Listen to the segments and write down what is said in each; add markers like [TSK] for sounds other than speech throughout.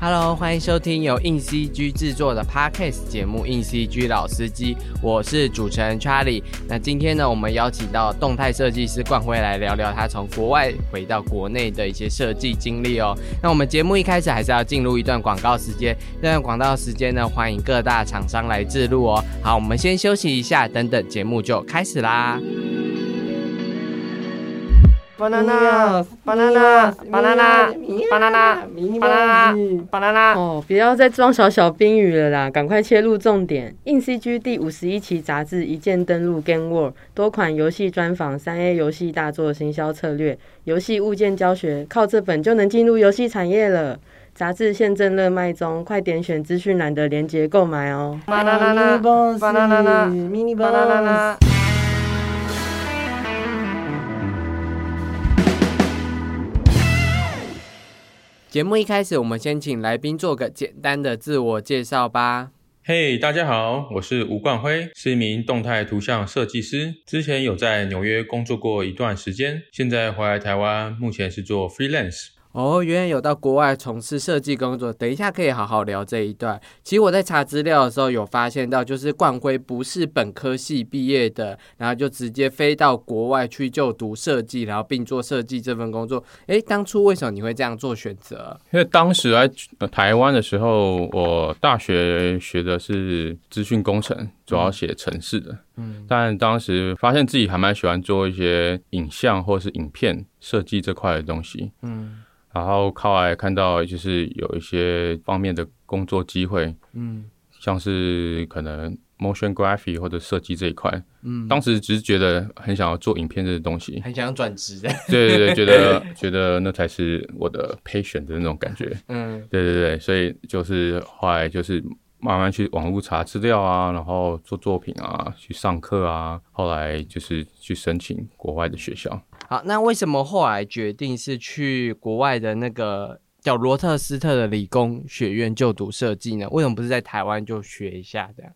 Hello，欢迎收听由硬 CG 制作的 Podcast 节目《硬 CG 老司机》，我是主持人 Charlie。那今天呢，我们邀请到动态设计师冠辉来聊聊他从国外回到国内的一些设计经历哦。那我们节目一开始还是要进入一段广告时间，这段广告时间呢，欢迎各大厂商来制录哦。好，我们先休息一下，等等节目就开始啦。Banana banana banana banana banana banana 哦，不要再装小小冰雨了啦，赶快切入重点。硬 CG 第五十一期杂志一键登录 Game World，多款游戏专访，三 A 游戏大作行销策略，游戏物件教学，靠这本就能进入游戏产业了。杂志现正热卖中，快点选资讯栏的链接购买哦。banana banana banana 节目一开始，我们先请来宾做个简单的自我介绍吧。嘿，大家好，我是吴冠辉，是一名动态图像设计师。之前有在纽约工作过一段时间，现在回来台湾，目前是做 freelance。哦，原来有到国外从事设计工作，等一下可以好好聊这一段。其实我在查资料的时候有发现到，就是冠辉不是本科系毕业的，然后就直接飞到国外去就读设计，然后并做设计这份工作。诶，当初为什么你会这样做选择？因为当时来台湾的时候，我大学学的是资讯工程，主要写城市的。嗯，但当时发现自己还蛮喜欢做一些影像或是影片设计这块的东西。嗯。然后靠来看到就是有一些方面的工作机会，嗯，像是可能 motion graphic 或者设计这一块，嗯，当时只是觉得很想要做影片这些东西，很想转职的，[LAUGHS] 对对对，觉得 [LAUGHS] 觉得那才是我的 passion 的那种感觉，嗯，对对对，所以就是后来就是慢慢去网络查资料啊，然后做作品啊，去上课啊，后来就是去申请国外的学校。好，那为什么后来决定是去国外的那个叫罗特斯特的理工学院就读设计呢？为什么不是在台湾就学一下这样？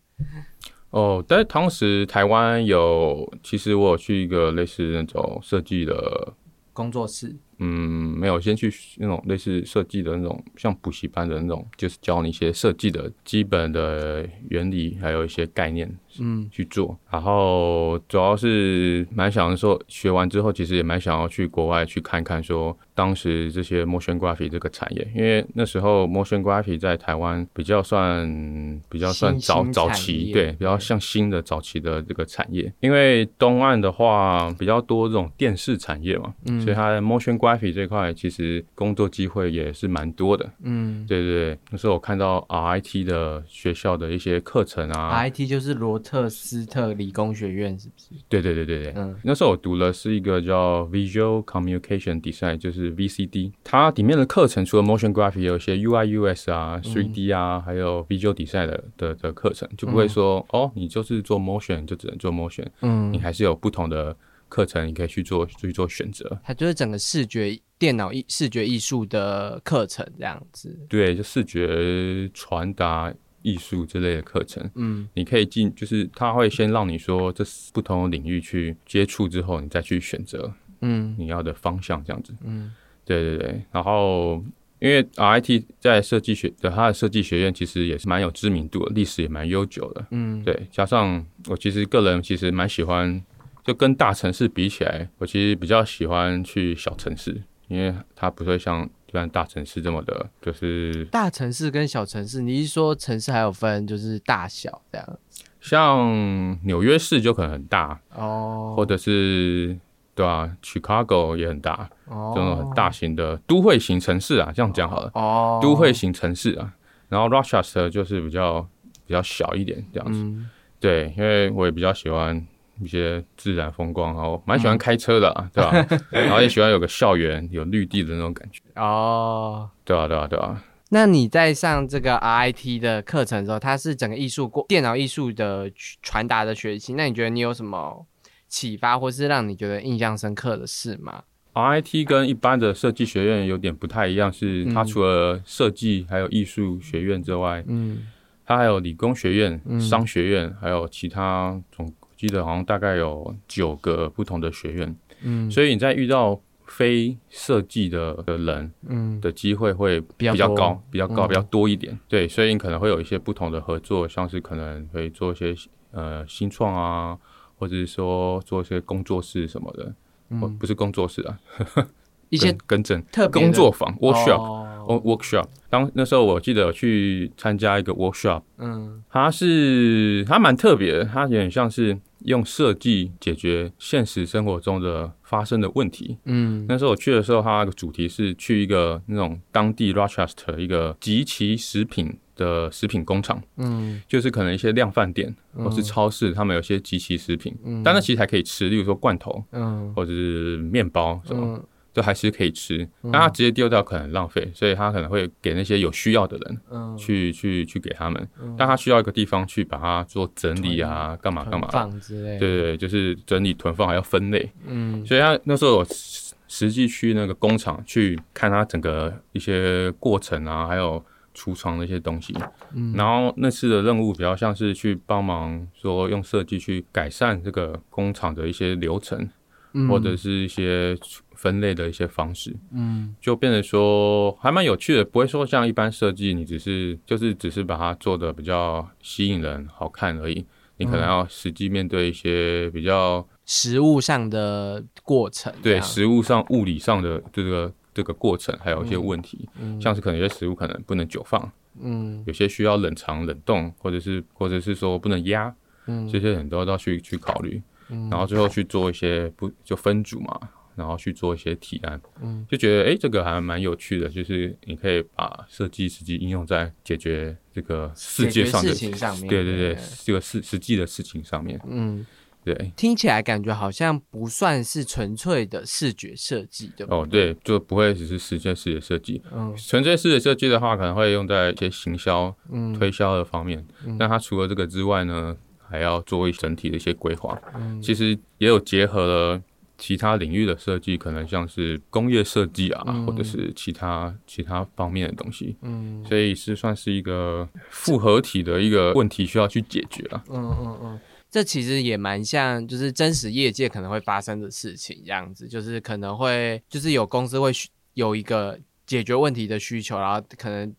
哦，但同时台湾有，其实我有去一个类似那种设计的工作室。嗯，没有，先去那种类似设计的那种，像补习班的那种，就是教你一些设计的基本的原理，还有一些概念。嗯，去做，然后主要是蛮想说，学完之后其实也蛮想要去国外去看看，说当时这些 motion graphic 这个产业，因为那时候 motion graphic 在台湾比较算比较算早早期，对，比较像新的早期的这个产业。因为东岸的话比较多这种电视产业嘛，所以它的 motion graphic 这块其实工作机会也是蛮多的。嗯，对对对，那时候我看到 RIT 的学校的一些课程啊，RIT 就是罗。特斯特理工学院是不是？对对对对对，嗯，那时候我读的是一个叫 Visual Communication Design，就是 VCD，它里面的课程除了 Motion Graphic，有一些 UI US 啊、3D 啊，还有 Visual Design 的的的课程，就不会说哦，你就是做 Motion 就只能做 Motion，嗯，你还是有不同的课程，你可以去做去做选择。它就是整个视觉电脑艺视觉艺术的课程这样子。对，就视觉传达。艺术之类的课程，嗯，你可以进，就是他会先让你说这不同的领域去接触之后，你再去选择，嗯，你要的方向这样子，嗯，对对对。然后因为 RIT 在设计学的它的设计学院其实也是蛮有知名度的，历史也蛮悠久的，嗯，对。加上我其实个人其实蛮喜欢，就跟大城市比起来，我其实比较喜欢去小城市，因为它不会像。一般大城市这么的，就是大城市跟小城市，你是说城市还有分，就是大小这样？像纽约市就可能很大哦，或者是对啊，Chicago 也很大，这种很大型的都会型城市啊，这样讲好了哦，都会型城市啊。然后 Rochester 就是比较比较小一点这样子，对，因为我也比较喜欢。一些自然风光，然后蛮喜欢开车的，啊对吧？[LAUGHS] 然后也喜欢有个校园有绿地的那种感觉。哦，对啊，对啊，对啊。那你在上这个 RIT 的课程的时候，它是整个艺术过电脑艺术的传达的学习。那你觉得你有什么启发，或是让你觉得印象深刻的事吗？RIT 跟一般的设计学院有点不太一样，是它除了设计还有艺术学院之外，嗯，它还有理工学院、商学院，还有其他种。记得好像大概有九个不同的学院，嗯，所以你在遇到非设计的的人，嗯，的机会会比较高，比较高，嗯。比较多一点。对，所以你可能会有一些不同的合作，像是可能会做一些呃新创啊，或者是说做一些工作室什么的，或不是工作室啊，嗯一些更更正特工作坊 workshop。哦。work workshop，当那时候我记得有去参加一个 workshop，嗯。它是它蛮特别的，它有点像是用设计解决现实生活中的发生的问题。嗯。那时候我去的时候，它的主题是去一个那种当地 Rochester 一个集齐食品的食品工厂，嗯。就是可能一些量贩店或是超市，他们有些集齐食品，但那其实还可以吃，例如说罐头嗯。或者是面包什么。嗯就还是可以吃，那他直接丢掉可能浪费，所以他可能会给那些有需要的人嗯，去去去给他们，但他需要一个地方去把它做整理啊，干嘛干嘛，放之类，对对对，就是整理囤放还要分类，嗯。所以他那时候我实实际去那个工厂去看他整个一些过程啊，还有橱窗的一些东西。嗯。然后那次的任务比较像是去帮忙说用设计去改善这个工厂的一些流程，嗯。或者是一些分类的一些方式，嗯。就变得说还蛮有趣的，不会说像一般设计你只是就是只是把它做的比较吸引人、好看而已。你可能要实际面对一些比较实物上的过程，对样。食物上、物理上的这个这个过程，还有一些问题，像是可能有些食物可能不能久放，嗯。有些需要冷藏、冷冻，或者是或者是说不能压，嗯。这些很多都要去去考虑，然后最后去做一些不就分组嘛，然后去做一些提案，嗯就觉得哎这个还蛮有趣的，就是你可以把设计实际应用在解决这个世界上的事情上面对对对对，这个实实际的事情上面，嗯，对。听起来感觉好像不算是纯粹的视觉设计，哦，对，就不会只是实现视觉设计。嗯纯粹视觉设计的话，可能会用在一些行销、嗯推销的方面。那它除了这个之外呢，还要做一整体的一些规划。嗯其实也有结合了其他领域的设计，可能像是工业设计啊，或者是其他其他方面的东西。嗯所以是算是一个复合体的一个问题，需要去解决啊。嗯嗯嗯，这其实也蛮像，就是真实业界可能会发生的事情，这样子，就是可能会，就是有公司会有一个解决问题的需求，然后可能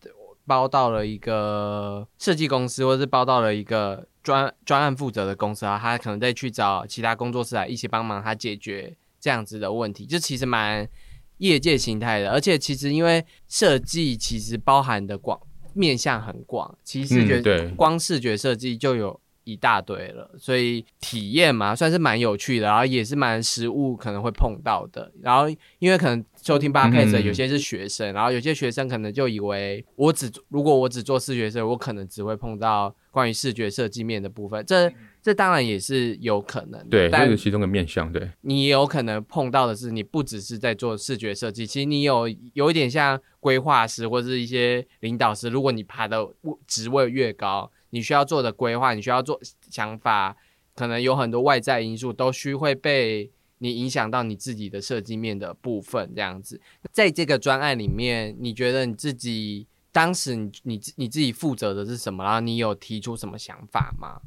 包到了一个设计公司，或是包到了一个专专案负责的公司啊，他可能再去找其他工作室来一起帮忙他解决这样子的问题，就其实蛮业界形态的，而且其实因为设计其实包含的广面向很广，其实视觉、嗯对光视觉设计就有一大堆了，所以体验嘛算是蛮有趣的，然后也是蛮实物可能会碰到的。然后因为可能收听 podcast 的嗯有些是学生，然后有些学生可能就以为我只如果我只做视觉设计，我可能只会碰到关于视觉设计面的部分，这这当然也是有可能的，对，但这是其中的面向。对，你有可能碰到的是，你不只是在做视觉设计，其实你有有一点像规划师或者是一些领导师。如果你爬的职位越高，你需要做的规划，你需要做想法，可能有很多外在因素都需会被你影响到你自己的设计面的部分。这样子，在这个专案里面，你觉得你自己当时你你你自己负责的是什么？然后你有提出什么想法吗？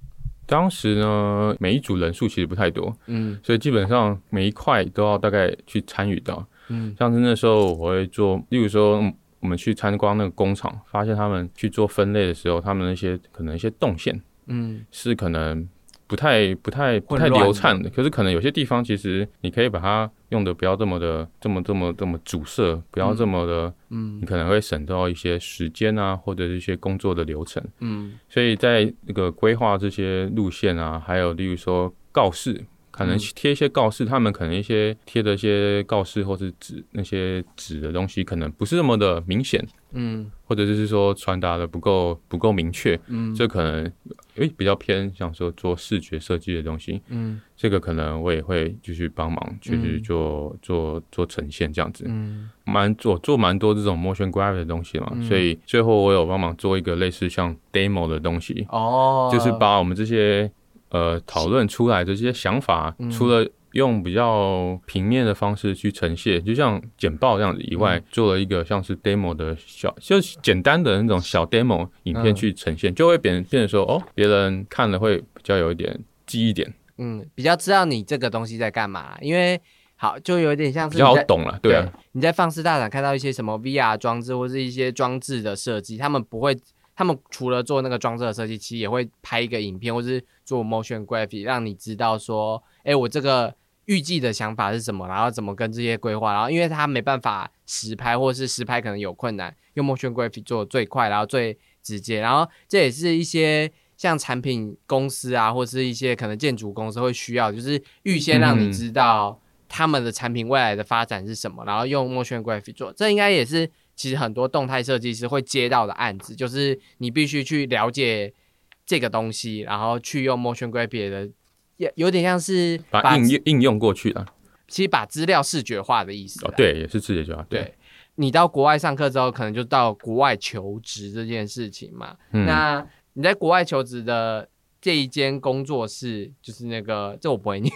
当时呢，每一组人数其实不太多，嗯所以基本上每一块都要大概去参与到。嗯像是那时候我会做，例如说嗯我们去参观那个工厂，发现他们去做分类的时候，他们那些可能一些动线嗯是可能不太不太不太流畅的，可是可能有些地方其实你可以把它用的不要这么的这么这么这么阻塞，不要这么的，嗯。你可能会省到一些时间啊，或者是一些工作的流程。嗯。所以在那个规划这些路线啊，还有例如说告示，可能贴一些告示，他们可能一些贴的一些告示或是纸那些纸的东西，可能不是那么的明显，嗯。或者就是说传达的不够不够明确，嗯。这可能诶比较偏想说做视觉设计的东西，嗯。这个可能我也会继续帮忙，去去嗯。做做做呈现这样子。嗯。蛮做做蛮多这种 motion graphic 的东西嘛，嗯。所以最后我有帮忙做一个类似像 demo 的东西，哦，就是把我们这些呃讨论出来的这些想法，嗯除了用比较平面的方式去呈现，就像简报这样子以嗯外，做了一个像是 demo 的小，就是简单的那种小 demo 影片嗯去呈现，就会变变成说哦，别人看了会比较有一点记忆点。嗯，比较知道你这个东西在干嘛，因为好，就有点像是比较好懂了，对啊。你在放肆大展看到一些什么 VR 装置或是一些装置的设计，他们不会，他们除了做那个装置的设计，其实也会拍一个影片，或是做 motion graphic，让你知道说，哎，我这个预计的想法是什么，然后怎么跟这些规划，然后因为他没办法实拍，或是实拍可能有困难，用 motion graphic 做最快，然后最直接，然后这也是一些。像产品公司啊，或是一些可能建筑公司会需要，就是预先让你知道他们的产品未来的发展是什么，然后用 motion graphic 做。这应该也是其实很多动态设计师会接到的案子，就是你必须去了解这个东西，然后去用 motion graphic 的，也有点像是把应用应用过去了。其实把资料视觉化的意思。哦，对，也是视觉化。对你到国外上课之后，可能就到国外求职这件事情嘛。那你在国外求职的这一间工作室，就是那个这我不会念。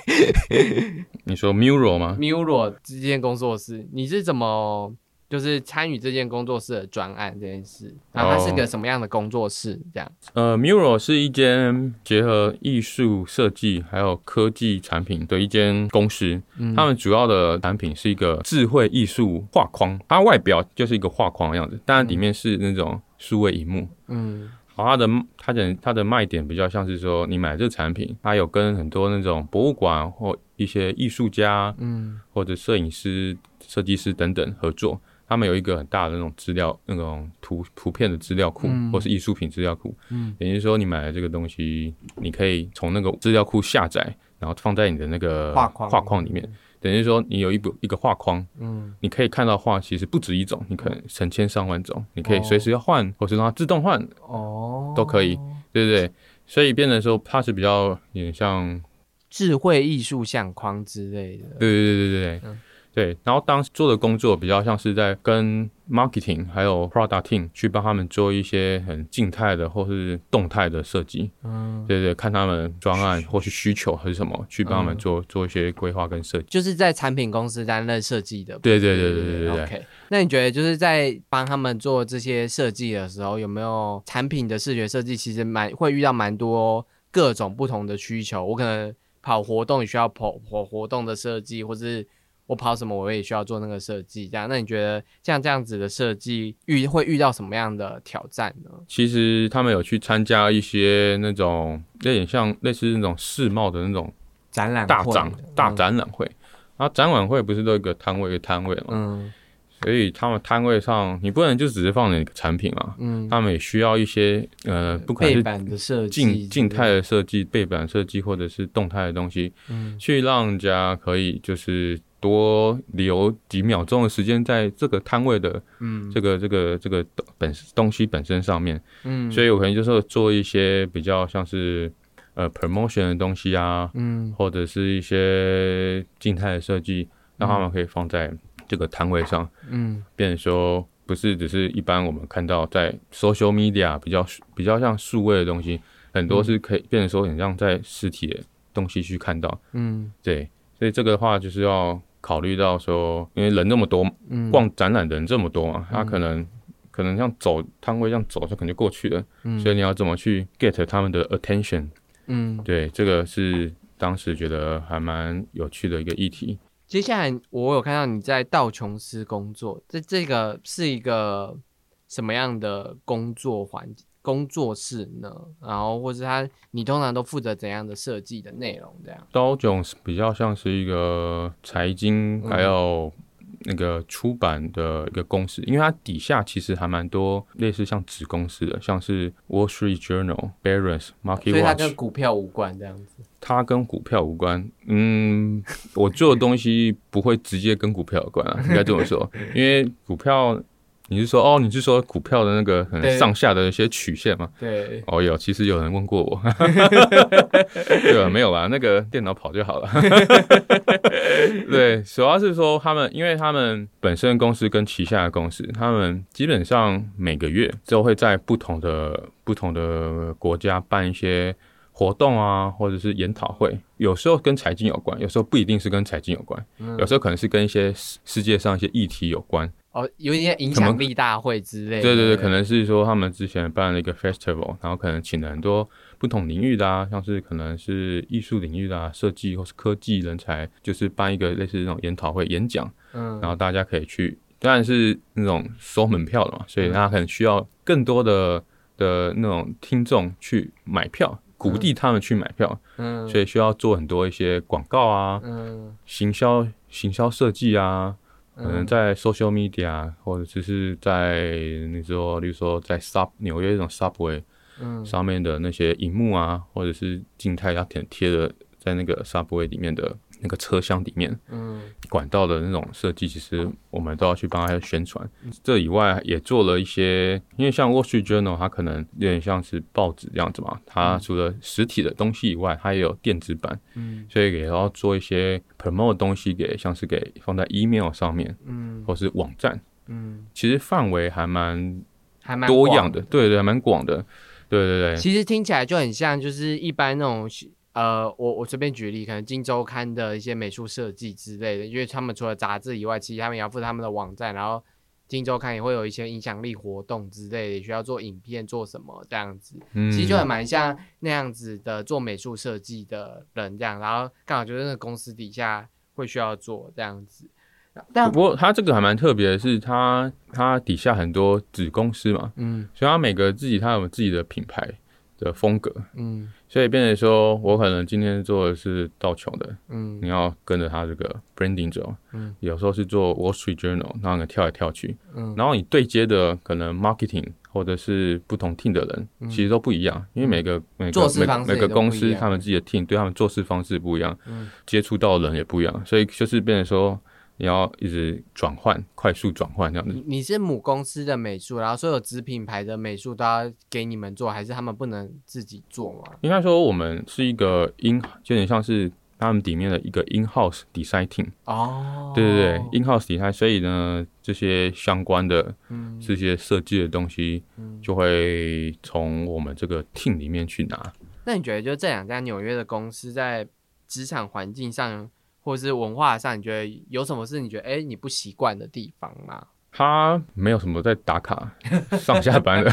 [LAUGHS] 你说 Muro 吗？Muro 这间工作室，你是怎么就是参与这件工作室的专案这件事？然后它是个什么样的工作室？这样？呃，Muro 是一间结合艺术设计还有科技产品的一间公司。嗯，他们主要的产品是一个智慧艺术画框，它外表就是一个画框的样子，但里面是那种数位荧幕。嗯。它的它的它的卖点比较像是说，你买这个产品，它有跟很多那种博物馆或一些艺术家，嗯，或者摄影师、设计师等等合作，他们有一个很大的那种资料、那种图图片的资料库，或是艺术品资料库，嗯，等于说你买了这个东西，你可以从那个资料库下载，然后放在你的那个画框画框里面。等于说，你有一部一个画框，嗯，你可以看到画其实不止一种，你可能成千上万种，你可以随时要换，或是让它自动换，哦，都可以，对不对？所以变成说，它是比较有点像智慧艺术相框之类的，对对对对对。对，然后当时做的工作比较像是在跟 marketing 还有 product team 去帮他们做一些很静态的或是动态的设计，嗯，对对，看他们专案或是需求还是什么，去帮他们做做一些规划跟设计，就是在产品公司担任设计的。对对对对对对。OK，那你觉得就是在帮他们做这些设计的时候，有没有产品的视觉设计？其实蛮会遇到蛮多各种不同的需求。我可能跑活动也需要跑跑活动的设计，或是。我跑什么，我也需要做那个设计，这样。那你觉得像这样子的设计遇会遇到什么样的挑战呢？其实他们有去参加一些那种有点像类似那种世贸的那种展览大展大展览会，然后展览会不是都一个摊位一个摊位嘛？嗯。所以他们摊位上，你不能就只是放你产品啊。嗯。他们也需要一些呃，不管是静静态的设计、背板设计，或者是动态的东西，嗯，去让人家可以就是。多留几秒钟的时间在这个摊位的，嗯，这个这个这个本东西本身上面，嗯，所以我可能就是做一些比较像是呃 promotion 的东西啊，嗯，或者是一些静态的设计，让他们可以放在这个摊位上，嗯，变成说不是只是一般我们看到在 social media 比较比较像数位的东西，很多是可以变成说很像在实体的东西去看到，嗯，对，所以这个的话就是要。考虑到说，因为人那么多，逛展览的人这么多嘛，他可能可能像走摊位这样走他可能就过去了，所以你要怎么去 get 他们的 attention？嗯，对，这个是当时觉得还蛮有趣的一个议题。接下来我有看到你在道琼斯工作，这这个是一个什么样的工作环境？工作室呢，然后或是他，你通常都负责怎样的设计的内容？这样，Dow Jones 比较像是一个财经还有那个出版的一个公司，因为它底下其实还蛮多类似像子公司的，像是 Wall Street Journal、Barron's、Market Watch，所以它跟股票无关这样子。它跟股票无关，嗯，我做的东西不会直接跟股票有关啊，应该这么说，因为股票。你是说哦？你是说股票的那个上下的一些曲线吗？对，哦有，其实有人问过我，[LAUGHS] 对吧？没有啦，那个电脑跑就好了。[LAUGHS] 对，主要是说他们，因为他们本身公司跟旗下的公司，他们基本上每个月都会在不同的不同的国家办一些活动啊，或者是研讨会。有时候跟财经有关，有时候不一定是跟财经有关，有时候可能是跟一些世界上一些议题有关。哦，有一些影响力大会之类。对对对，可能是说他们之前办了一个 festival，然后可能请了很多不同领域的啊，像是可能是艺术领域的啊，设计或是科技人才，就是办一个类似那种研讨会、演讲，嗯，然后大家可以去，当然是那种收门票的嘛，所以大家可能需要更多的的那种听众去买票，鼓励他们去买票，嗯，所以需要做很多一些广告啊，嗯，行销、行销设计啊。可能在 social media 或者只是在你说，例如说在 sub 纽约这种 subway 上面的那些荧幕啊，或者是静态要贴贴的在那个 subway 里面的。那个车厢里面，嗯，管道的那种设计，其实我们都要去帮他宣传。这以外，也做了一些，因为像 Wall Street Journal，它可能有点像是报纸这样子嘛。它除了实体的东西以外，它也有电子版，嗯，所以也要做一些 promote 东西给，像是给放在 email 上面，嗯，或是网站，嗯，其实范围还蛮还蛮多样的，对对，还蛮广的，对对对。其实听起来就很像，就是一般那种。呃，我我随便举例，可能《金周刊》的一些美术设计之类的，因为他们除了杂志以外，其实他们也要负责他们的网站，然后《金周刊》也会有一些影响力活动之类的，需要做影片做什么这样子，其实就很蛮像那样子的做美术设计的人这样，然后刚好就是那个公司底下会需要做这样子。但不过他这个还蛮特别的是，他他底下很多子公司嘛，嗯，所以他每个自己他有自己的品牌。的风格，嗯，所以变成说，我可能今天做的是道琼的，嗯，你要跟着他这个 branding 走，嗯，有时候是做 Wall Street Journal，然后你跳来跳去，嗯，然后你对接的可能 marketing 或者是不同 team 的人，其实都不一样，因为每个每个每每个公司他们自己的 team 对他们做事方式不一样，嗯，接触到的人也不一样，所以就是变成说。你要一直转换，快速转换这样子。你是母公司的美术，然后所有子品牌的美术都要给你们做，还是他们不能自己做吗？应该说我们是一个 in，就有点像是他们里面的一个 in house design team。哦，对对对，in house design，所以呢，这些相关的这些设计的东西，就会从我们这个 team 里面去拿。那你觉得，就这两家纽约的公司在职场环境上？或者是文化上，你觉得有什么是你觉得哎你不习惯的地方吗？他没有什么在打卡 [LAUGHS] 上下班的，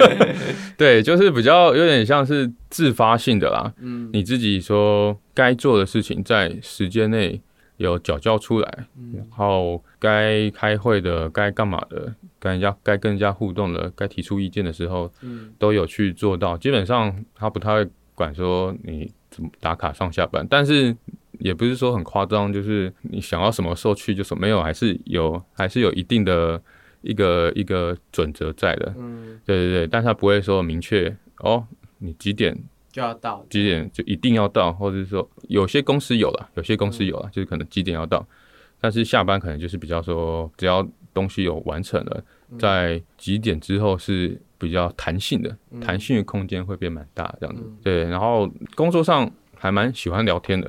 [LAUGHS] 对，就是比较有点像是自发性的啦。嗯，你自己说该做的事情在时间内有缴交出来，然后该开会的、该干嘛的、跟人家该跟人家互动的、该提出意见的时候，嗯，都有去做到。基本上他不太会管说你怎么打卡上下班，但是。也不是说很夸张，就是你想要什么时候去就说没有，还是有，还是有一定的一个一个准则在的。嗯，对对对，但他不会说明确哦，你几点就要到，几点就一定要到，或者是说有些公司有了，有些公司有了，就是可能几点要到，但是下班可能就是比较说，只要东西有完成了，在几点之后是比较弹性的，弹性的空间会变蛮大这样子。对，然后工作上。还蛮喜欢聊天的，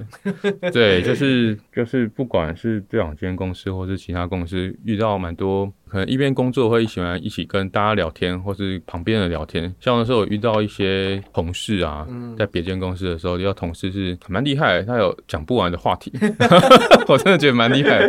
对，就是 [LAUGHS] 就是不管是这两间公司或是其他公司，遇到蛮多可能一边工作会喜欢一起跟大家聊天，或是旁边的聊天。像那时候遇到一些同事啊，在别间公司的时候，遇到同事是蛮厉害，他有讲不完的话题，[LAUGHS] 我真的觉得蛮厉害。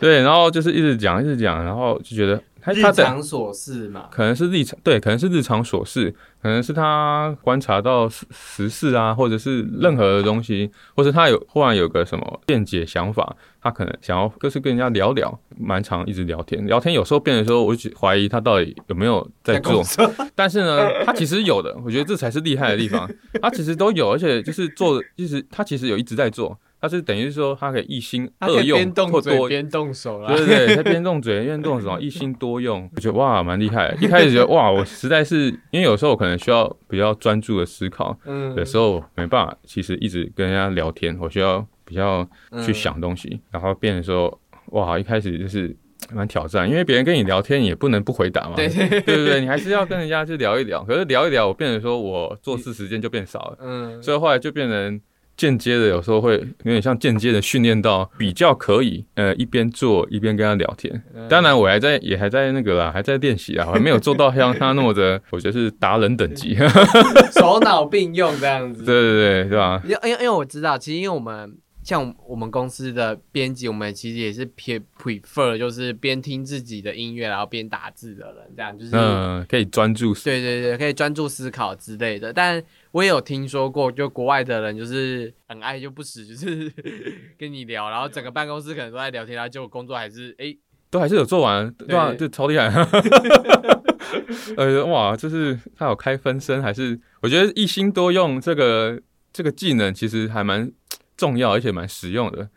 对，然后就是一直讲一直讲，然后就觉得。日常琐事嘛，可能是日常对，可能是日常琐事，可能是他观察到时时事啊，或者是任何的东西，或者他有忽然有个什么见解想法，他可能想要就是跟人家聊聊，蛮长一直聊天，聊天有时候变的时候，我就怀疑他到底有没有在做，[LAUGHS] 但是呢，他其实有的，我觉得这才是厉害的地方，他其实都有，而且就是做，一直他其实有一直在做。他是等于是说，他可以一心二用，或多边动手对对对，他边动嘴边动手，一心多用，我觉得哇，蛮厉害。一开始觉得哇，我实在是因为有时候我可能需要比较专注的思考，嗯，有时候没办法，其实一直跟人家聊天，我需要比较去想东西，然后变成说哇，一开始就是 [TSK] 蛮挑战，因为别人跟你聊天也不能不回答嘛，[LAUGHS] 对对对对，你还是要跟人家去聊一聊。可是聊一聊，我变成说我做事时间就变少了，嗯，所以后来就变成。间接的有时候会有点像间接的训练到比较可以，呃，一边做一边跟他聊天。当然我还在也还在那个啦，还在练习啊，还没有做到像他那么的，我觉得是达人等级，[LAUGHS] 手脑并用这样子。对对对，是吧？因因为因为我知道，其实因为我们像我们公司的编辑，我们其实也是偏 prefer 就是边听自己的音乐，然后边打字的人，这样就是嗯，可以专注。对对对，可以专注思考之类的。但我也有听说过，就国外的人就是很爱就不死，就是 [LAUGHS] 跟你聊，然后整个办公室可能都在聊天，然后结果工作还是哎，都还是有做完，对啊，就超厉害。[LAUGHS] 呃，哇，就是他有开分身，还是我觉得一心多用这个这个技能，其实还蛮。重要而且蛮实用的，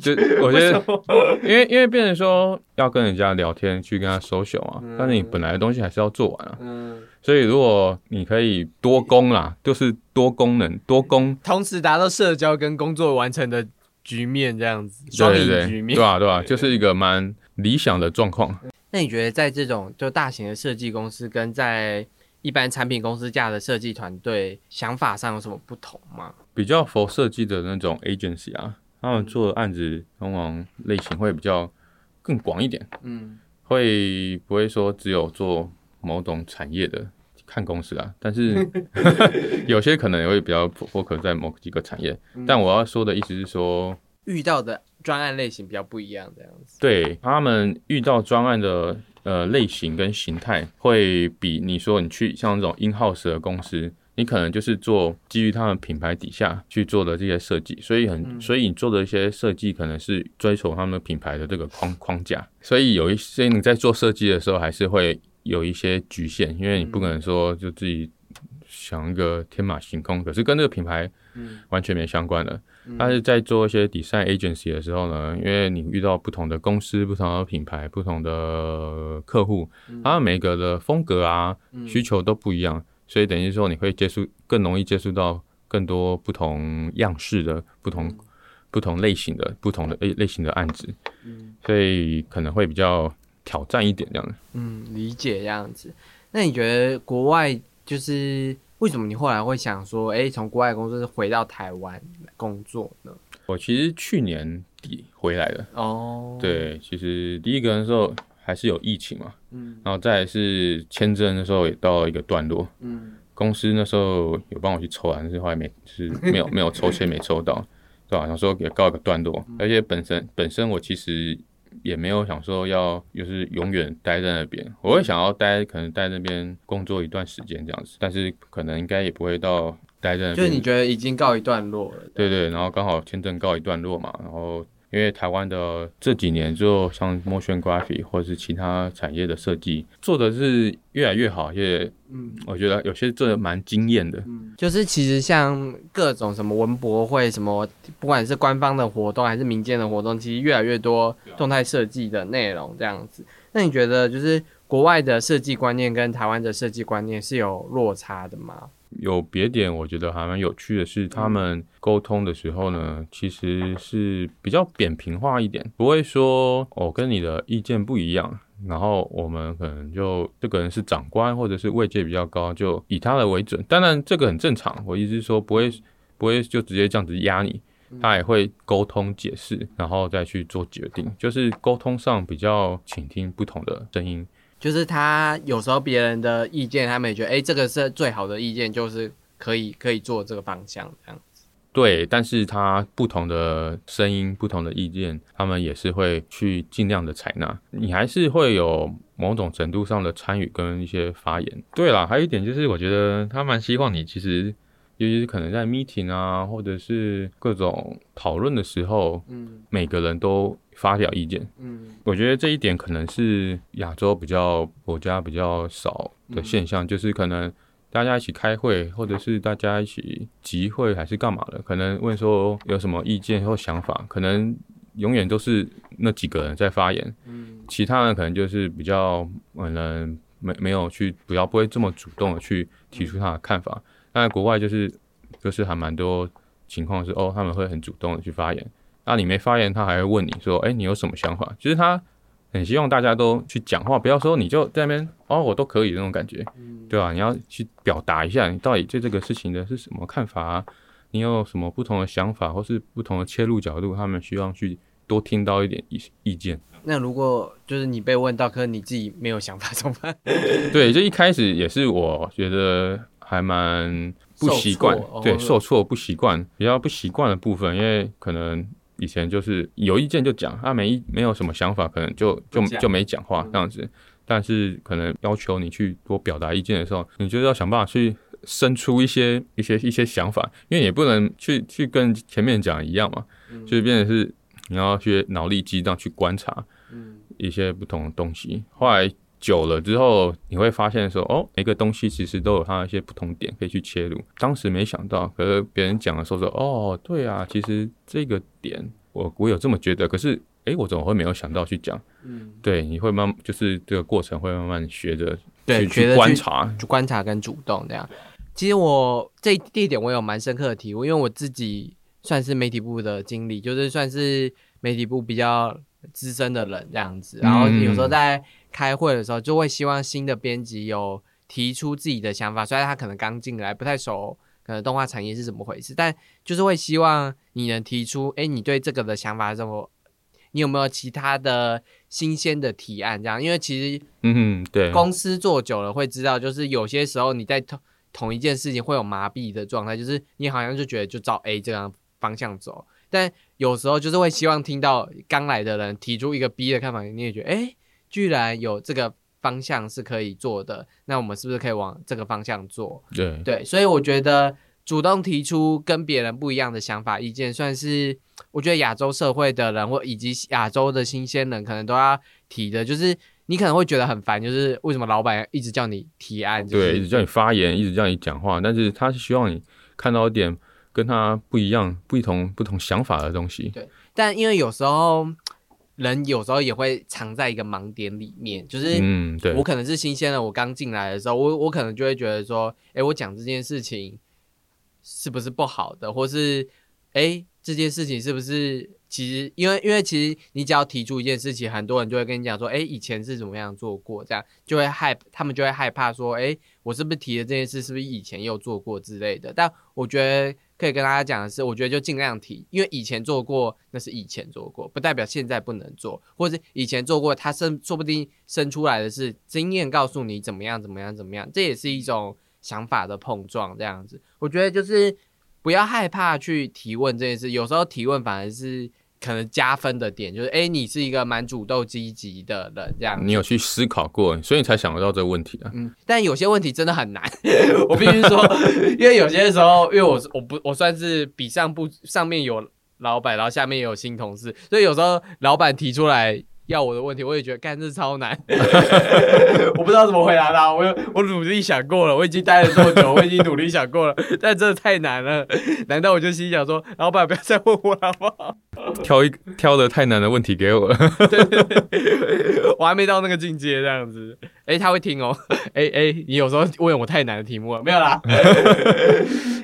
就 [LAUGHS] 我觉得，因为因为变成说要跟人家聊天去跟他 social 啊，但是你本来的东西还是要做完啊，嗯，所以如果你可以多功啦，就是多功能多功，同时达到社交跟工作完成的局面，这样子双赢局面，对吧？对吧？就是一个蛮理想的状况。那你觉得在这种就大型的设计公司跟在一般产品公司架的设计团队想法上有什么不同吗？比较佛设计的那种 agency 啊，他们做的案子往往类型会比较更广一点，嗯，会不会说只有做某种产业的看公司啊？但是 [LAUGHS] 有些可能也会比较 focus 在某几个产业。但我要说的意思是说，遇到的专案类型比较不一样，这样子。对他们遇到专案的。呃，类型跟形态会比你说你去像这种 in house 的公司，你可能就是做基于他们品牌底下去做的这些设计，所以很所以你做的一些设计可能是追求他们品牌的这个框框架，所以有一些你在做设计的时候还是会有一些局限，因为你不可能说就自己想一个天马行空，可是跟这个品牌完全没相关的。但是在做一些 design agency 的时候呢，因为你遇到不同的公司、不同的品牌、不同的客户，他们每个的风格啊、需求都不一样，所以等于说你会接触更容易接触到更多不同样式的、不同不同类型的、不同的类类型的案子，所以可能会比较挑战一点这样子。嗯，理解这样子。那你觉得国外就是？为什么你后来会想说，哎，从国外公司回到台湾工作呢？我其实去年底回来的。哦，对，其实第一个时候还是有疫情嘛，嗯，然后再是签证的时候也到了一个段落，嗯，公司那时候有帮我去抽，但是后来没，是没有 [LAUGHS] 没有抽签没抽到，对吧？想说也告一个段落，而且本身本身我其实。也没有想说要就是永远待在那边，我会想要待，可能待那边工作一段时间这样子，但是可能应该也不会到待在那边。就是你觉得已经告一段落了？对对，然后刚好签证告一段落嘛，然后。因为台湾的这几年，就像 motion graphic 或者是其他产业的设计，做的是越来越好，也嗯，我觉得有些做的蛮惊艳的。嗯，就是其实像各种什么文博会，什么不管是官方的活动还是民间的活动，其实越来越多动态设计的内容这样子。那你觉得，就是国外的设计观念跟台湾的设计观念是有落差的吗？有别点，我觉得还蛮有趣的是，他们沟通的时候呢，其实是比较扁平化一点，不会说我跟你的意见不一样，然后我们可能就这个人是长官或者是位阶比较高，就以他的为准。当然这个很正常，我意思是说不会不会就直接这样子压你，他也会沟通解释，然后再去做决定，就是沟通上比较倾听不同的声音。就是他有时候别人的意见，他们也觉得，哎，这个是最好的意见，就是可以可以做这个方向这样子。对，但是他不同的声音、不同的意见，他们也是会去尽量的采纳。你还是会有某种程度上的参与跟一些发言。对啦，还有一点就是，我觉得他蛮希望你其实。尤其是可能在 meeting 啊，或者是各种讨论的时候，嗯，每个人都发表意见，嗯，我觉得这一点可能是亚洲比较国家比较少的现象，就是可能大家一起开会，或者是大家一起集会还是干嘛的，可能问说有什么意见或想法，可能永远都是那几个人在发言，嗯，其他人可能就是比较可能没没有去，比较不会这么主动的去提出他的看法。但在国外就是就是还蛮多情况是哦，他们会很主动的去发言。那你没发言，他还会问你说：“哎，你有什么想法？”其实他很希望大家都去讲话，不要说你就在那边哦，我都可以那种感觉，对吧？你要去表达一下你到底对这个事情的是什么看法啊？你有什么不同的想法或是不同的切入角度？他们希望去多听到一点意意见。那如果就是你被问到，可是你自己没有想法怎么办？[LAUGHS] 对，就一开始也是我觉得。还蛮不习惯，对，哦受挫不习惯，比较不习惯的部分，因为可能以前就是有意见就讲，啊没没有什么想法，可能就就就没讲话这样子。但是可能要求你去多表达意见的时候，你就要想办法去生出一些一些一些想法，因为也不能去去跟前面讲一样嘛，就是变成是你要去脑力激荡去观察一些不同的东西。后来久了之后，你会发现说，哦，每个东西其实都有它一些不同点可以去切入。当时没想到，可是别人讲的时候说，哦，对啊，其实这个点我我有这么觉得，可是诶，我怎么会没有想到去讲？嗯，对，你会慢就是这个过程会慢慢学着去去对去观察，去观察跟主动这样。其实我这这一点我有蛮深刻的体悟，因为我自己算是媒体部的经理，就是算是媒体部比较资深的人这样子。然后有时候在开会的时候，就会希望新的编辑有提出自己的想法，虽然他可能刚进来不太熟，可能动画产业是怎么回事，但就是会希望你能提出，哎，你对这个的想法是什么？你有没有其他的新鲜的提案？这样，因为其实嗯，对，公司做久了会知道，就是有些时候你在同同一件事情会有麻痹的状态，就是你好像就觉得就照 A 这样方向走，但有时候就是会希望听到刚来的人提出一个 B 的看法，你也觉得哎、诶居然有这个方向是可以做的，那我们是不是可以往这个方向做？对对，所以我觉得主动提出跟别人不一样的想法意见，算是我觉得亚洲社会的人或以及亚洲的新鲜人可能都要提的，就是你可能会觉得很烦，就是为什么老板一直叫你提案，就是、对，一直叫你发言，一直叫你讲话，但是他是希望你看到一点跟他不一样、不同、不同想法的东西。对但因为有时候人有时候也会藏在一个盲点里面，就是嗯，对我，可能是新鲜的，我刚进来的时候，我我可能就会觉得说，诶，我讲这件事情是不是不好的，或是诶，这件事情是不是其实因为因为其实你只要提出一件事情，很多人就会跟你讲说，哎，以前是怎么样做过，这样就会害他们就会害怕说，哎，我是不是提的这件事是不是以前又做过之类的？但我觉得可以跟大家讲的是，我觉得就尽量提，因为以前做过那是以前做过，不代表现在不能做，或者以前做过，他生说不定生出来的是经验告诉你怎么样怎么样怎么样，这也是一种想法的碰撞，这样子，我觉得就是不要害怕去提问这件事，有时候提问反而是。可能加分的点就是，哎、你是一个蛮主动积极的人，这样你有去思考过，所以你才想得到这个问题啊。嗯，但有些问题真的很难，[LAUGHS] 我必须说，[LAUGHS] 因为有些时候，因为我是我不我算是比上不上面有老板，然后下面也有新同事，所以有时候老板提出来要我的问题，我也觉得干这超难，[LAUGHS] [LAUGHS] 我不知道怎么回答他。我有我努力想过了，我已经待了这么久，我已经努力想过了，但真的太难了。难道我就心想说，老板不要再问我了好不好？[LAUGHS] 挑一挑的太难的问题给我了，我还没到那个境界，这样子。哎、他会听哦。哎、哎、你有时候问我太难的题目了，没有啦。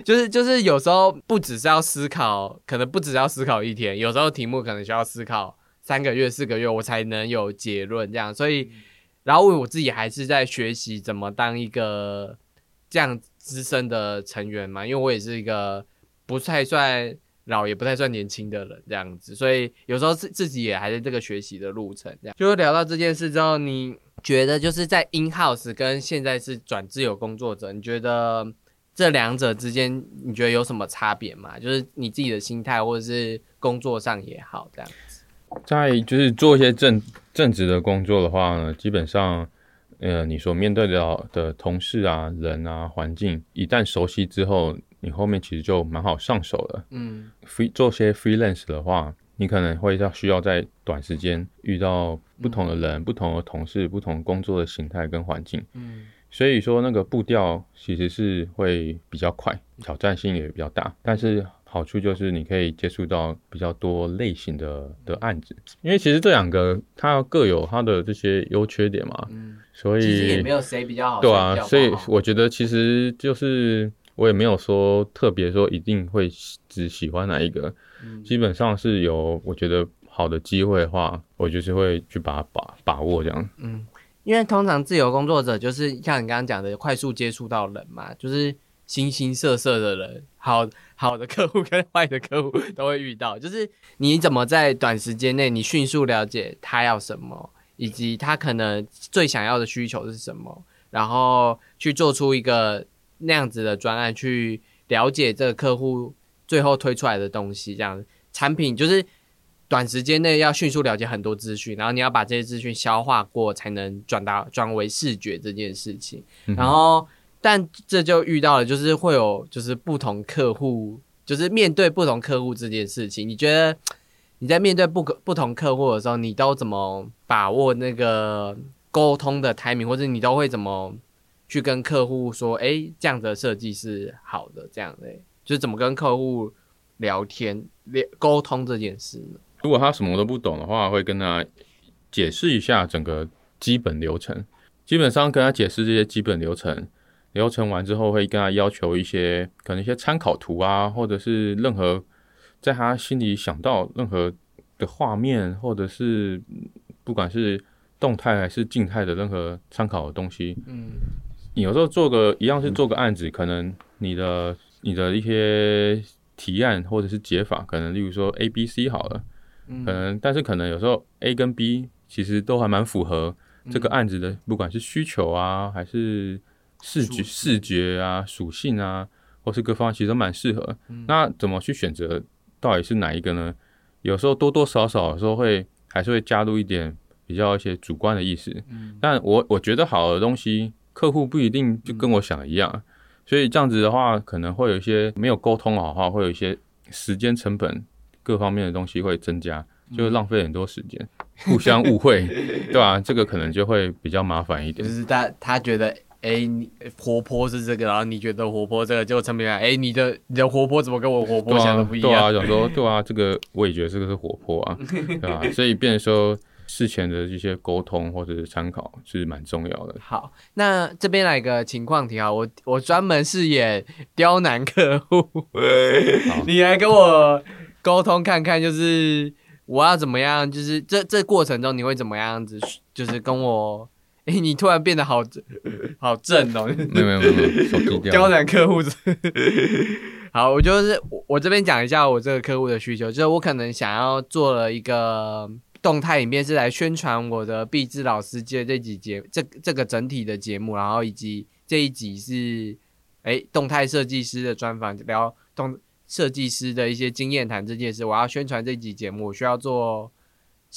就是就是有时候不只是要思考，可能不只是要思考一天，有时候题目可能需要思考三个月、四个月，我才能有结论这样。所以，然后我自己还是在学习怎么当一个这样资深的成员嘛，因为我也是一个不太算老也不太算年轻的人这样子，所以有时候自自己也还在这个学习的路程。这样，就聊到这件事之后，你觉得就是在 in house 跟现在是转自由工作者，你觉得这两者之间，你觉得有什么差别吗？就是你自己的心态，或者是工作上也好，这样。在就是做一些正正职的工作的话呢，基本上，呃，你所面对的的同事啊、人啊、环境，一旦熟悉之后，你后面其实就蛮好上手了。嗯 free 做些 freelance 的话，你可能会要需要在短时间遇到不同的人、不同的同事、不同工作的形态跟环境，嗯所以说那个步调其实是会比较快，挑战性也比较大，但是。好处就是你可以接触到比较多类型的的案子，因为其实这两个它各有它的这些优缺点嘛，嗯，所以其实也没有谁比较好，对啊，所以我觉得其实就是我也没有说特别说一定会只喜欢哪一个，嗯基本上是有我觉得好的机会的话，我就是会去把它把把握这样。嗯，因为通常自由工作者就是像你刚刚讲的，快速接触到人嘛，就是形形色色的人，好好的客户跟坏的客户都会遇到。就是你怎么在短时间内，你迅速了解他要什么，以及他可能最想要的需求是什么，然后去做出一个那样子的专案去了解这个客户最后推出来的东西，这样产品就是短时间内要迅速了解很多资讯，然后你要把这些资讯消化过，才能转达转为视觉这件事情。然后，但这就遇到了，就是会有就是不同客户，就是面对不同客户这件事情，你觉得你在面对不不同客户的时候，你都怎么把握那个沟通的 timing，或者你都会怎么？去跟客户说，哎，这样的设计是好的，这样的，就是怎么跟客户聊天、聊沟通这件事呢？如果他什么都不懂的话，会跟他解释一下整个基本流程。基本上跟他解释这些基本流程，流程完之后，会跟他要求一些可能一些参考图啊，或者是任何在他心里想到任何的画面，或者是不管是动态还是静态的任何参考的东西，嗯。你有时候做个一样是做个案子，可能你的你的一些提案或者是解法，可能例如说 A、B、C 好了，可能但是可能有时候 A 跟 B 其实都还蛮符合这个案子的，不管是需求啊，还是视觉视觉啊、属性啊，或是各方其实都蛮适合。那怎么去选择到底是哪一个呢？有时候多多少少有时候会还是会加入一点比较一些主观的意思。但我我觉得好的东西。客户不一定就跟我想的一样，所以这样子的话，可能会有一些没有沟通好的话，会有一些时间成本各方面的东西会增加，就浪费很多时间，互相误会，[LAUGHS] 对吧？这个可能就会比较麻烦一点。就是他他觉得，哎，活泼是这个，然后你觉得活泼这个，就成本哎，你的你的活泼怎么跟我活泼想的不一样？对啊，想说 [LAUGHS] 对啊，这个我也觉得这个是活泼啊，[LAUGHS] 对吧？所以变说。事前的一些沟通或者是参考是蛮重要的。好，那这边来个情况题啊，我我专门饰演刁难客户，[LAUGHS] 你来跟我沟通看看，就是我要怎么样，就是这这过程中你会怎么样子，就是跟我，哎，你突然变得好好正哦，没有没有没有，[LAUGHS] 刁难客户。好，我就是我这边讲一下我这个客户的需求，就是我可能想要做了一个。动态影片是来宣传我的毕志老师接这几节这这个整体的节目，然后以及这一集是哎动态设计师的专访，聊动设计师的一些经验谈这件事。我要宣传这集节目，我需要做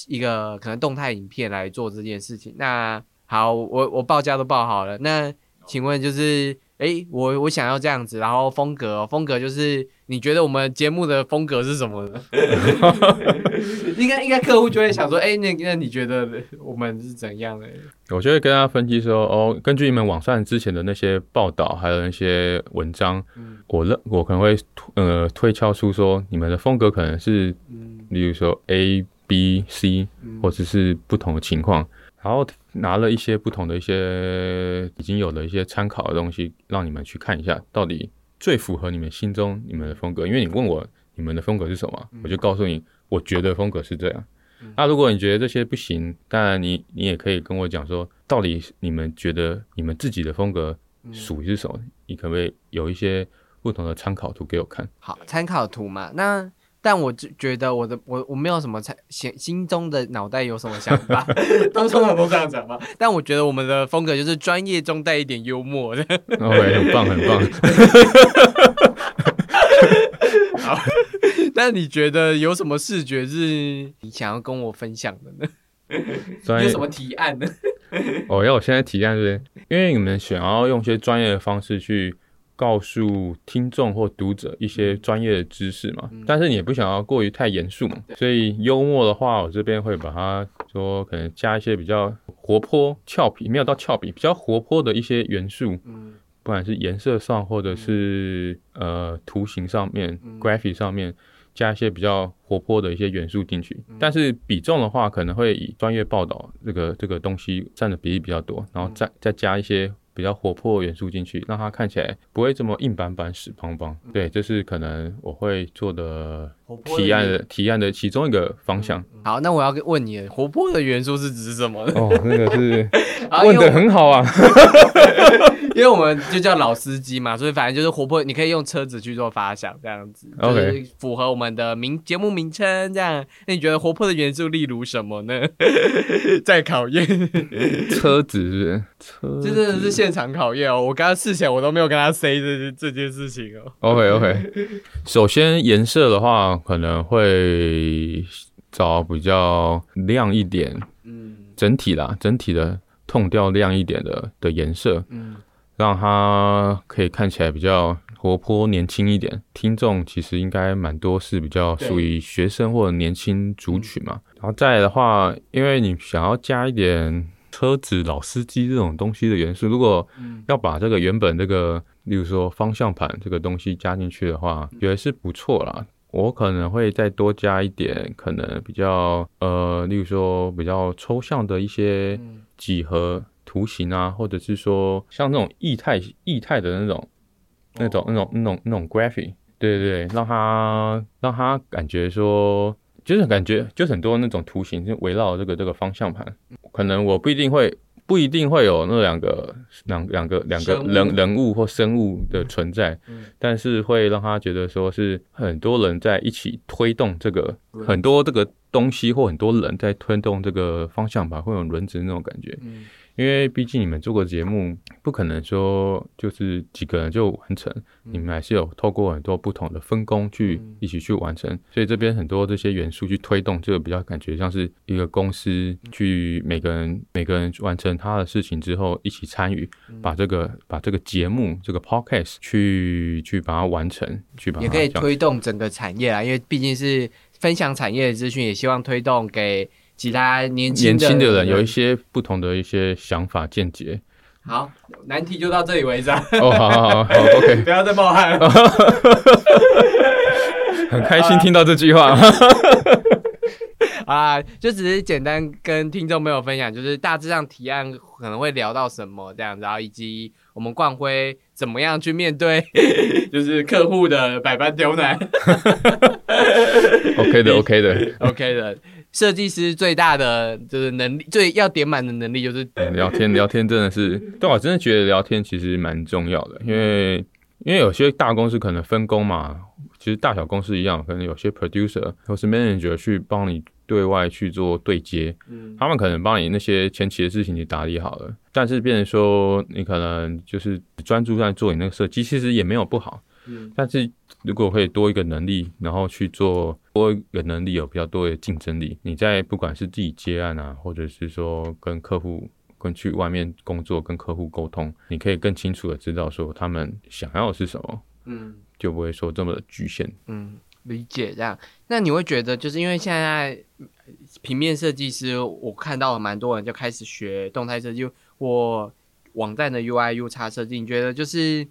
一个可能动态影片来做这件事情。那好，我我报价都报好了，那请问就是。哎，我我想要这样子，然后风格风格就是你觉得我们节目的风格是什么呢？[LAUGHS] 应该应该客户就会想说，哎，那那你觉得我们是怎样的？我就会跟他分析说，哦，根据你们网上之前的那些报道，还有那些文章，我认我可能会呃推敲出说，你们的风格可能是，例如说 A、B、C，或者是不同的情况。然后拿了一些不同的一些已经有的一些参考的东西，让你们去看一下，到底最符合你们心中你们的风格。因为你问我你们的风格是什么，我就告诉你，我觉得风格是这样。那如果你觉得这些不行，当然你你也可以跟我讲说，到底你们觉得你们自己的风格属于是什么？你可不可以有一些不同的参考图给我看？好，参考图嘛，那。但我就觉得我的我我没有什么才心心中的脑袋有什么想法，[LAUGHS] 都通常都这样讲嘛。但我觉得我们的风格就是专业中带一点幽默的。OK，很棒很棒。好，那你觉得有什么视觉是你想要跟我分享的呢？[LAUGHS] 有什么提案呢？[LAUGHS] 哦，要我现在提案是？因为你们想要用一些专业的方式去。告诉听众或读者一些专业的知识嘛，但是你也不想要过于太严肃嘛，所以幽默的话，我这边会把它说可能加一些比较活泼、俏皮，没有到俏皮，比较活泼的一些元素，嗯，不管是颜色上或者是呃图形上面、graphic 上面加一些比较活泼的一些元素进去，但是比重的话，可能会以专业报道这个这个东西占的比例比较多，然后再再加一些。比较活泼元素进去，让它看起来不会这么硬板板、死邦邦。对，这是可能我会做的提案的提案的其中一个方向。好，那我要问你，活泼的元素是指什么？哦，那个是 [LAUGHS] 问的很好啊。[LAUGHS] 因为我们就叫老司机嘛，所以反正就是活泼，你可以用车子去做发想，这样子就是符合我们的名节目名称。这样，那你觉得活泼的元素例如什么呢？[LAUGHS] 在考验车子是，车这真的是现场考验哦。我刚刚试想，我都没有跟他 say 这这件事情哦。OK OK，[LAUGHS] 首先颜色的话，可能会找比较亮一点，嗯，整体啦，整体的。痛调亮一点的的颜色，嗯，让它可以看起来比较活泼、年轻一点。听众其实应该蛮多是比较属于学生或者年轻族群嘛。然后再来的话，因为你想要加一点车子、老司机这种东西的元素，如果要把这个原本这个，例如说方向盘这个东西加进去的话，也是不错啦。我可能会再多加一点，可能比较呃，例如说比较抽象的一些几何图形啊，或者是说像那种液态液态的那种那种那种那种那种 graphic，对对对，让他让他感觉说就是感觉就很多那种图形就围绕这个这个方向盘，可能我不一定会。不一定会有那两个两两个两个人人物或生物的存在，但是会让他觉得说是很多人在一起推动这个很多这个东西或很多人在推动这个方向盘，会有轮子那种感觉。因为毕竟你们做过节目，不可能说就是几个人就完成，你们还是有透过很多不同的分工去一起去完成。所以这边很多这些元素去推动，这个比较感觉像是一个公司去每个人每个人完成他的事情之后一起参与，把这个把这个节目这个 podcast 去去把它完成，去把也可以推动整个产业啊，因为毕竟是分享产业的资讯，也希望推动给。其他年轻年轻的人有一些不同的一些想法见解。好，难题就到这里为止。哦，好好 [LAUGHS] 好，OK，不要再冒汗了。[LAUGHS] 很开心听到这句话。[LAUGHS] 啊，就只是简单跟听众朋友分享，就是大致上提案可能会聊到什么这样，然后以及我们冠辉怎么样去面对，就是客户的百般刁难。OK 的，OK 的，OK 的。设计师最大的就是能力，最要点满的能力就是聊天。聊天真的是，对我真的觉得聊天其实蛮重要的，因为因为有些大公司可能分工嘛，其实大小公司一样，可能有些 producer 或是 manager 去帮你对外去做对接，嗯，他们可能帮你那些前期的事情你打理好了，但是变成说你可能就是专注在做你那个设计，其实也没有不好。但是如果可以多一个能力，然后去做多一个能力有比较多的竞争力，你在不管是自己接案啊，或者是说跟客户跟去外面工作跟客户沟通，你可以更清楚的知道说他们想要的是什么，嗯，就不会说这么的局限。嗯，理解这样。那你会觉得就是因为现在平面设计师，我看到了蛮多人就开始学动态设计或网站的 UI、U 叉设计，你觉得就是？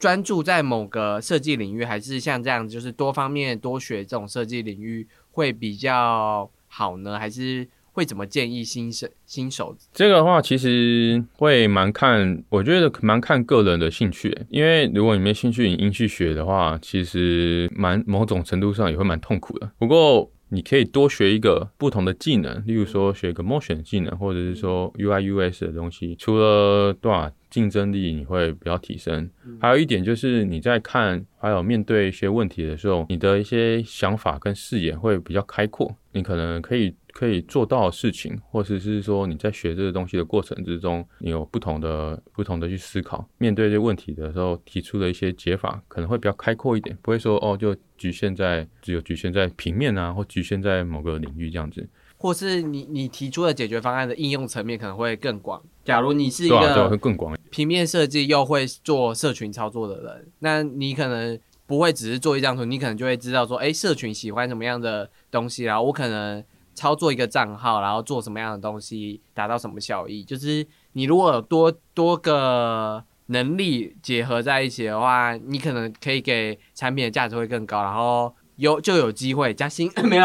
专注在某个设计领域，还是像这样，就是多方面多学这种设计领域会比较好呢？还是会怎么建议新手新手？这个的话其实会蛮看，我觉得蛮看个人的兴趣。因为如果你没兴趣，你硬去学的话，其实蛮某种程度上也会蛮痛苦的。不过你可以多学一个不同的技能，例如说学一个 motion 技能，或者是说 UI US 的东西。除了多少？竞争力你会比较提升，还有一点就是你在看还有面对一些问题的时候，你的一些想法跟视野会比较开阔，你可能可以可以做到的事情，或者是说你在学这个东西的过程之中，你有不同的不同的去思考，面对这些问题的时候提出的一些解法可能会比较开阔一点，不会说哦就局限在只有局限在平面啊，或局限在某个领域这样子。或是你你提出的解决方案的应用层面可能会更广。假如你是一个更广平面设计又会做社群操作的人，那你可能不会只是做一张图，你可能就会知道说，哎，社群喜欢什么样的东西，然后我可能操作一个账号，然后做什么样的东西，达到什么效益。就是你如果有多多个能力结合在一起的话，你可能可以给产品的价值会更高，然后。有就有机会加薪，没有，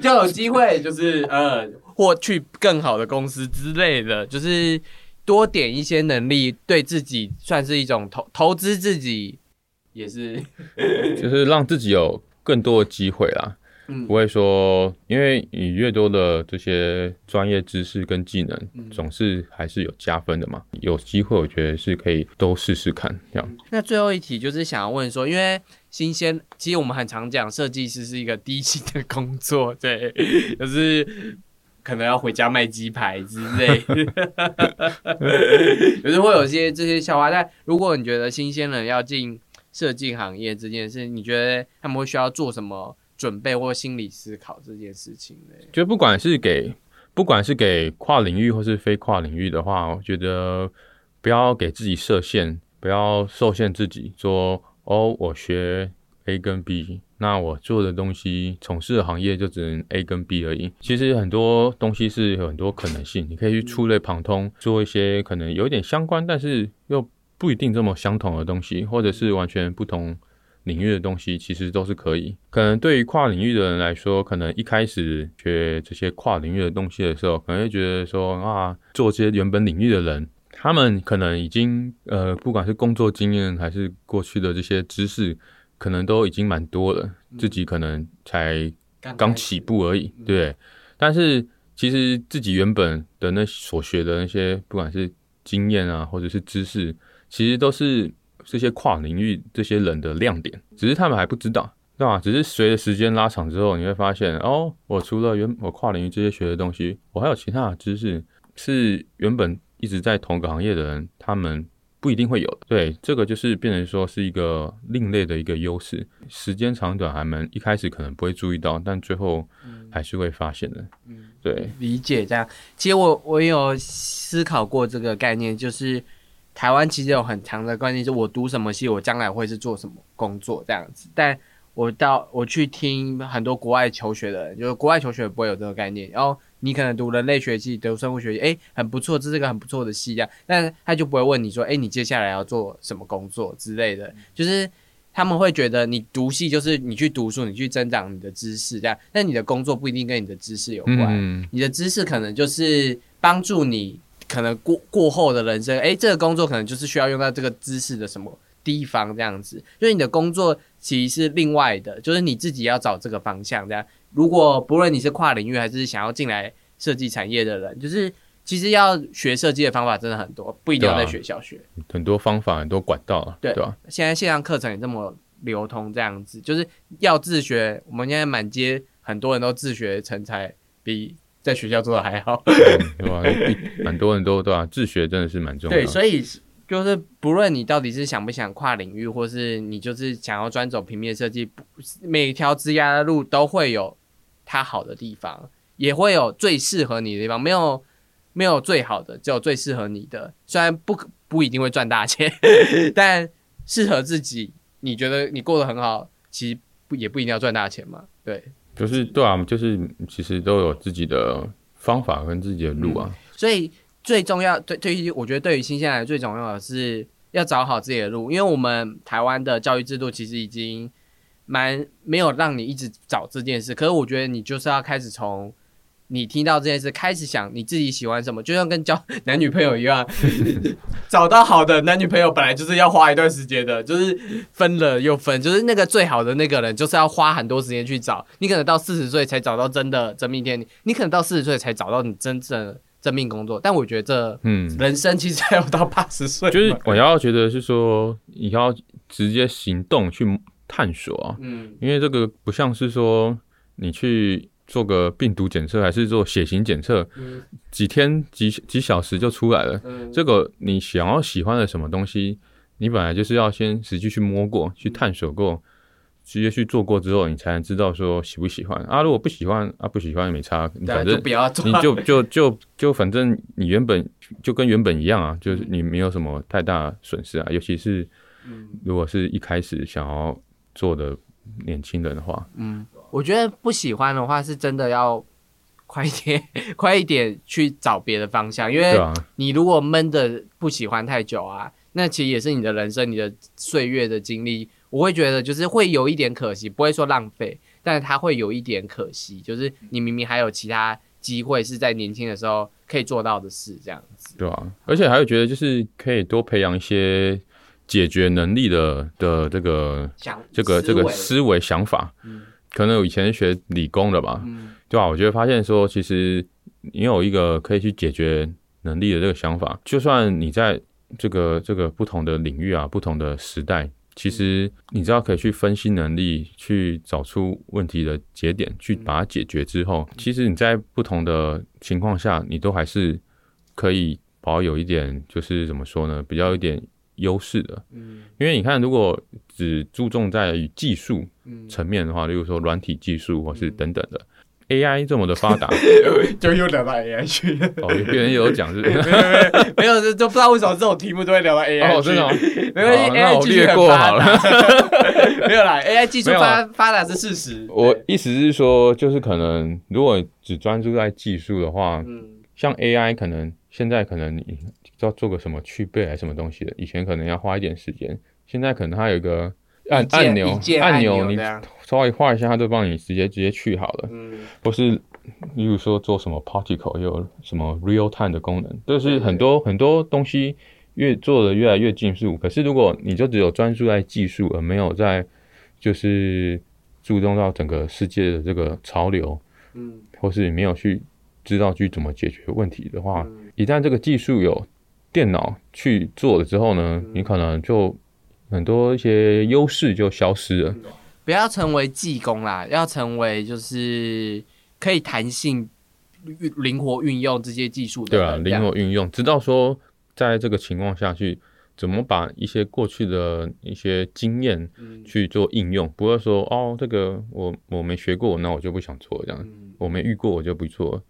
就有机会，[LAUGHS] [LAUGHS] 就是呃，或去更好的公司之类的，就是多点一些能力，对自己算是一种投投资自己，也是，[LAUGHS] 就是让自己有更多的机会啦。不会说，因为你越多的这些专业知识跟技能，总是还是有加分的嘛。有机会，我觉得是可以都试试看这样。那最后一题就是想要问说，因为新鲜，其实我们很常讲，设计师是一个低薪的工作，[LAUGHS] 对，就是可能要回家卖鸡排之类，[LAUGHS] 有时会有些这些笑话。但如果你觉得新鲜人要进设计行业这件事，你觉得他们会需要做什么准备或心理思考这件事情呢？就不管是给不管是给跨领域或是非跨领域的话，我觉得不要给自己设限，不要受限自己说哦，我学 A 跟 B，那我做的东西从事的行业就只能 A 跟 B 而已。其实很多东西是有很多可能性，你可以去触类旁通，做一些可能有点相关，但是又。不一定这么相同的东西，或者是完全不同领域的东西，其实都是可以。可能对于跨领域的人来说，可能一开始学这些跨领域的东西的时候，可能会觉得说啊，做这些原本领域的人，他们可能已经呃，不管是工作经验还是过去的这些知识，可能都已经蛮多了，自己可能才刚起步而已，对。但是其实自己原本的那所学的那些，不管是经验啊，或者是知识。其实都是这些跨领域这些人的亮点，只是他们还不知道，对吧？只是随着时间拉长之后，你会发现，哦，我除了原我跨领域这些学的东西，我还有其他的知识，是原本一直在同个行业的人，他们不一定会有。对，这个就是变成说是一个另类的一个优势。时间长短，还们一开始可能不会注意到，但最后还是会发现的。嗯，对，理解这样。其实我我有思考过这个概念，就是。台湾其实有很强的观念，是我读什么系，我将来会是做什么工作这样子。但我到我去听很多国外求学的人，就是国外求学不会有这个概念。然后你可能读人类学系、读生物学系，哎，很不错，这是个很不错的系这样。但是他就不会问你说，哎，你接下来要做什么工作之类的。就是他们会觉得你读系就是你去读书，你去增长你的知识这样。但你的工作不一定跟你的知识有关，你的知识可能就是帮助你。可能过过后的人生，哎，这个工作可能就是需要用到这个知识的什么地方这样子，所以你的工作其实是另外的，就是你自己要找这个方向这样。如果不论你是跨领域还是想要进来设计产业的人，就是其实要学设计的方法真的很多，不一定要在学校学，很多方法很多管道，对吧？现在线上课程也这么流通，这样子就是要自学。我们现在满街很多人都自学成才，比。在学校做的还好，对吧？蛮多人都对吧？自学真的是蛮重要。对，所以就是不论你到底是想不想跨领域，或是你就是想要专走平面设计，每条枝丫的路都会有它好的地方，也会有最适合你的地方。没有没有最好的，只有最适合你的。虽然不不一定会赚大钱，[LAUGHS] 但适合自己，你觉得你过得很好，其实不也不一定要赚大钱嘛？对。就是对啊，就是其实都有自己的方法跟自己的路啊。所以最重要，对对于我觉得对于新鲜来最重要的是要找好自己的路，因为我们台湾的教育制度其实已经蛮没有让你一直找这件事。可是我觉得你就是要开始从。你听到这件事，开始想你自己喜欢什么，就像跟交 [LAUGHS] 男女朋友一样，[LAUGHS] 找到好的男女朋友本来就是要花一段时间的，就是分了又分，就是那个最好的那个人，就是要花很多时间去找。你可能到四十岁才找到真的真命天女，你可能到四十岁才找到你真正真命工作。但我觉得，嗯，人生其实还有到八十岁。就是我要觉得是说，你要直接行动去探索啊，嗯，因为这个不像是说你去。做个病毒检测还是做血型检测，几天几几小时就出来了。这个你想要喜欢的什么东西，你本来就是要先实际去摸过去探索过，直接去做过之后，你才能知道说喜不喜欢啊。如果不喜欢啊，不喜欢也没差，反正你就就就就反正你原本就跟原本一样啊，就是你没有什么太大损失啊。尤其是如果是一开始想要做的年轻人的话，嗯。我觉得不喜欢的话，是真的要快一点，[LAUGHS] 快一点去找别的方向。因为你如果闷的不喜欢太久啊，那其实也是你的人生、你的岁月的经历。我会觉得就是会有一点可惜，不会说浪费，但是它会有一点可惜。就是你明明还有其他机会是在年轻的时候可以做到的事，这样子。对啊，而且还有觉得就是可以多培养一些解决能力的的这个这个这个思维想法。可能我以前学理工的吧，对吧？我觉得发现说，其实你有一个可以去解决能力的这个想法，就算你在这个这个不同的领域啊，不同的时代，其实你知道可以去分析能力，去找出问题的节点，去把它解决之后，其实你在不同的情况下，你都还是可以保有一点，就是怎么说呢，比较一点。优势的，嗯，因为你看，如果只注重在于技术层面的话，例如说软体技术或是等等的，AI 这么的发达，[LAUGHS] 就又聊到 AI 去。哦，别人有讲是，[LAUGHS] 没有没有，就不知道为什么这种题目都会聊到 AI。哦，真的，没关系，AI 技术很发达。[LAUGHS] 没有啦，AI 技术发发达是事实。我意思是说，就是可能如果只专注在技术的话，嗯，像 AI 可能现在可能你。要做个什么去背还是什么东西的？以前可能要花一点时间，现在可能它有一个按按钮，按钮你稍微画一下，它就帮你直接直接去好了。嗯，或是例如说做什么 particle，有什么 real time 的功能，就是很多很多东西越做的越来越技术。可是如果你就只有专注在技术，而没有在就是注重到整个世界的这个潮流，嗯，或是你没有去知道去怎么解决问题的话，一旦这个技术有电脑去做了之后呢，你可能就很多一些优势就消失了。不要成为技工啦，要成为就是可以弹性、灵活运用这些技术的。对啊，灵活运用，知道说在这个情况下去怎么把一些过去的一些经验去做应用，不会说哦，这个我我没学过，那我就不想做这样。我没遇过，我就不做，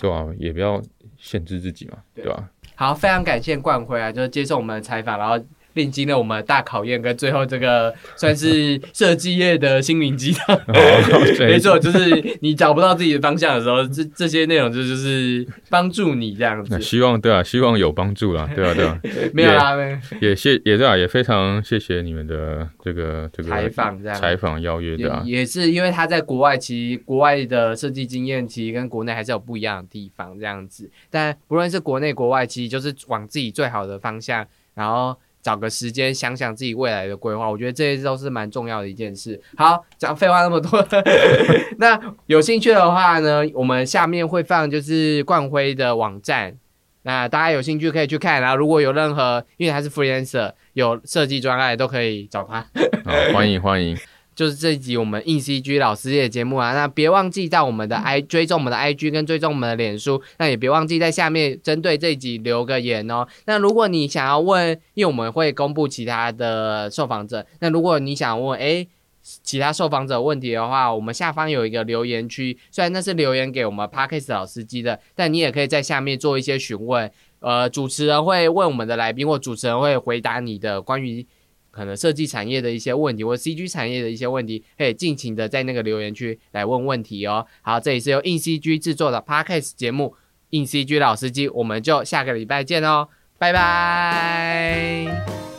是吧？也不要限制自己嘛，对吧？好，非常感谢冠辉啊，就是接受我们的采访，然后。历经了我们大考验，跟最后这个算是设计业的心灵鸡汤。[LAUGHS] 没错，就是你找不到自己的方向的时候，这这些内容就就是帮助你这样子。希望对啊，希望有帮助啦，对啊，对啊。[LAUGHS] 没有啦，也谢也对啊，也非常谢谢你们的这个这个采访，这样采访邀约的。也是因为他在国外，其实国外的设计经验其实跟国内还是有不一样的地方，这样子。但不论是国内国外，其实就是往自己最好的方向，然后。找个时间想想自己未来的规划，我觉得这些都是蛮重要的一件事。好，讲废话那么多，[LAUGHS] 那有兴趣的话呢，我们下面会放就是冠辉的网站，那大家有兴趣可以去看。然后如果有任何，因为他是 freelancer，有设计专案都可以找他。好，欢迎欢迎。就是这一集我们硬 CG 老师的节目啊，那别忘记在我们的 I 追踪我们的 IG 跟追踪我们的脸书，那也别忘记在下面针对这一集留个言哦。那如果你想要问，因为我们会公布其他的受访者，那如果你想问诶其他受访者问题的话，我们下方有一个留言区，虽然那是留言给我们 Parkes 老司机的，但你也可以在下面做一些询问，呃，主持人会问我们的来宾，或主持人会回答你的关于。可能设计产业的一些问题，或 CG 产业的一些问题，可以尽情的在那个留言区来问问题哦。好，这里是由硬 CG 制作的 Podcast 节目，硬 CG 老司机，我们就下个礼拜见哦，拜拜。